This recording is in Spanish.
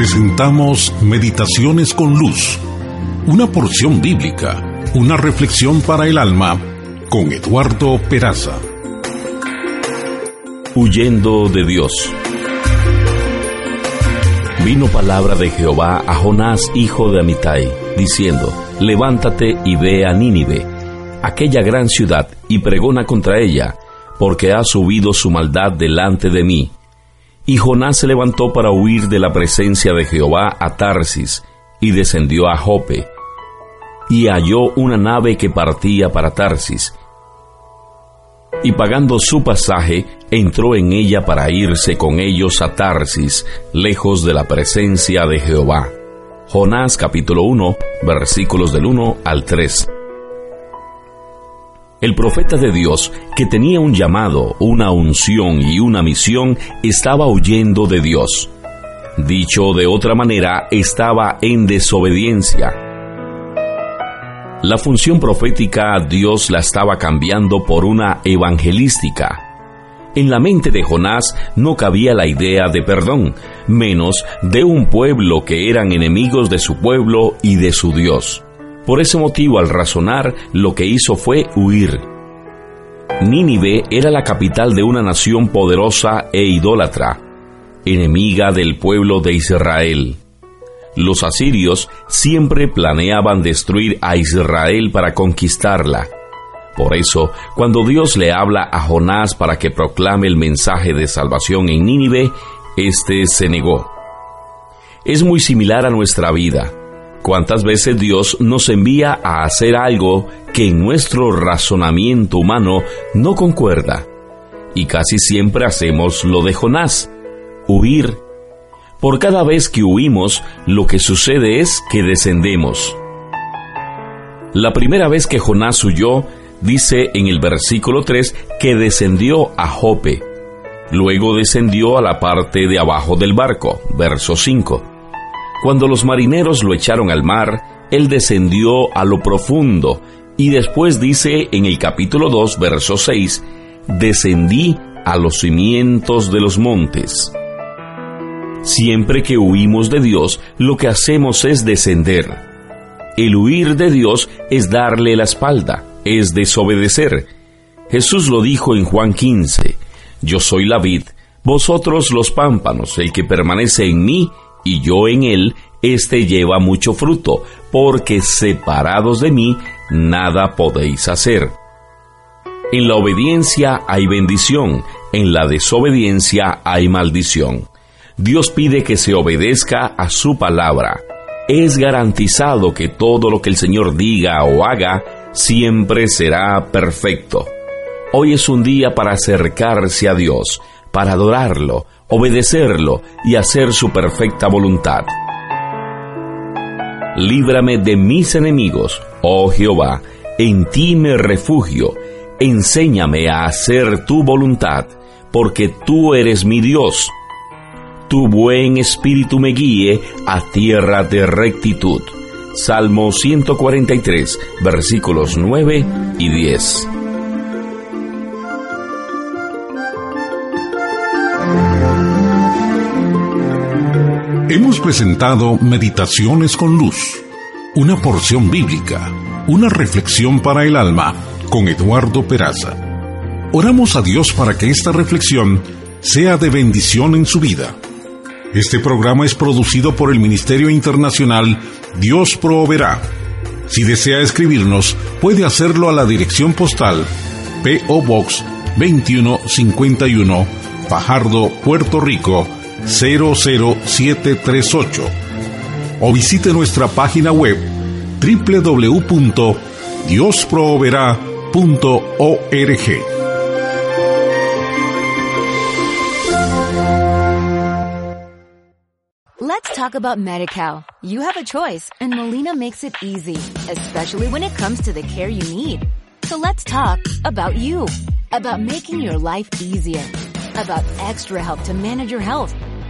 Presentamos Meditaciones con Luz, una porción bíblica, una reflexión para el alma, con Eduardo Peraza. Huyendo de Dios. Vino palabra de Jehová a Jonás, hijo de Amitai, diciendo, Levántate y ve a Nínive, aquella gran ciudad, y pregona contra ella, porque ha subido su maldad delante de mí. Y Jonás se levantó para huir de la presencia de Jehová a Tarsis, y descendió a Jope, y halló una nave que partía para Tarsis, y pagando su pasaje, entró en ella para irse con ellos a Tarsis, lejos de la presencia de Jehová. Jonás capítulo 1, versículos del 1 al 3. El profeta de Dios, que tenía un llamado, una unción y una misión, estaba huyendo de Dios. Dicho de otra manera, estaba en desobediencia. La función profética Dios la estaba cambiando por una evangelística. En la mente de Jonás no cabía la idea de perdón, menos de un pueblo que eran enemigos de su pueblo y de su Dios. Por ese motivo, al razonar, lo que hizo fue huir. Nínive era la capital de una nación poderosa e idólatra, enemiga del pueblo de Israel. Los asirios siempre planeaban destruir a Israel para conquistarla. Por eso, cuando Dios le habla a Jonás para que proclame el mensaje de salvación en Nínive, éste se negó. Es muy similar a nuestra vida. ¿Cuántas veces Dios nos envía a hacer algo que en nuestro razonamiento humano no concuerda? Y casi siempre hacemos lo de Jonás, huir. Por cada vez que huimos, lo que sucede es que descendemos. La primera vez que Jonás huyó, dice en el versículo 3 que descendió a Jope. Luego descendió a la parte de abajo del barco, verso 5. Cuando los marineros lo echaron al mar, él descendió a lo profundo y después dice en el capítulo 2, verso 6, descendí a los cimientos de los montes. Siempre que huimos de Dios, lo que hacemos es descender. El huir de Dios es darle la espalda, es desobedecer. Jesús lo dijo en Juan 15, Yo soy la vid, vosotros los pámpanos, el que permanece en mí y yo en él, éste lleva mucho fruto, porque separados de mí, nada podéis hacer. En la obediencia hay bendición, en la desobediencia hay maldición. Dios pide que se obedezca a su palabra. Es garantizado que todo lo que el Señor diga o haga siempre será perfecto. Hoy es un día para acercarse a Dios, para adorarlo, obedecerlo y hacer su perfecta voluntad. Líbrame de mis enemigos, oh Jehová, en ti me refugio, enséñame a hacer tu voluntad, porque tú eres mi Dios. Tu buen espíritu me guíe a tierra de rectitud. Salmo 143, versículos 9 y 10. Hemos presentado Meditaciones con Luz, una porción bíblica, una reflexión para el alma con Eduardo Peraza. Oramos a Dios para que esta reflexión sea de bendición en su vida. Este programa es producido por el Ministerio Internacional Dios Proveerá. Si desea escribirnos, puede hacerlo a la dirección postal PO Box 2151, Fajardo, Puerto Rico 00738 o visite nuestra página web www.diosproveerá.org. Let's talk about MediCal. You have a choice and Molina makes it easy, especially when it comes to the care you need. So let's talk about you, about making your life easier, about extra help to manage your health.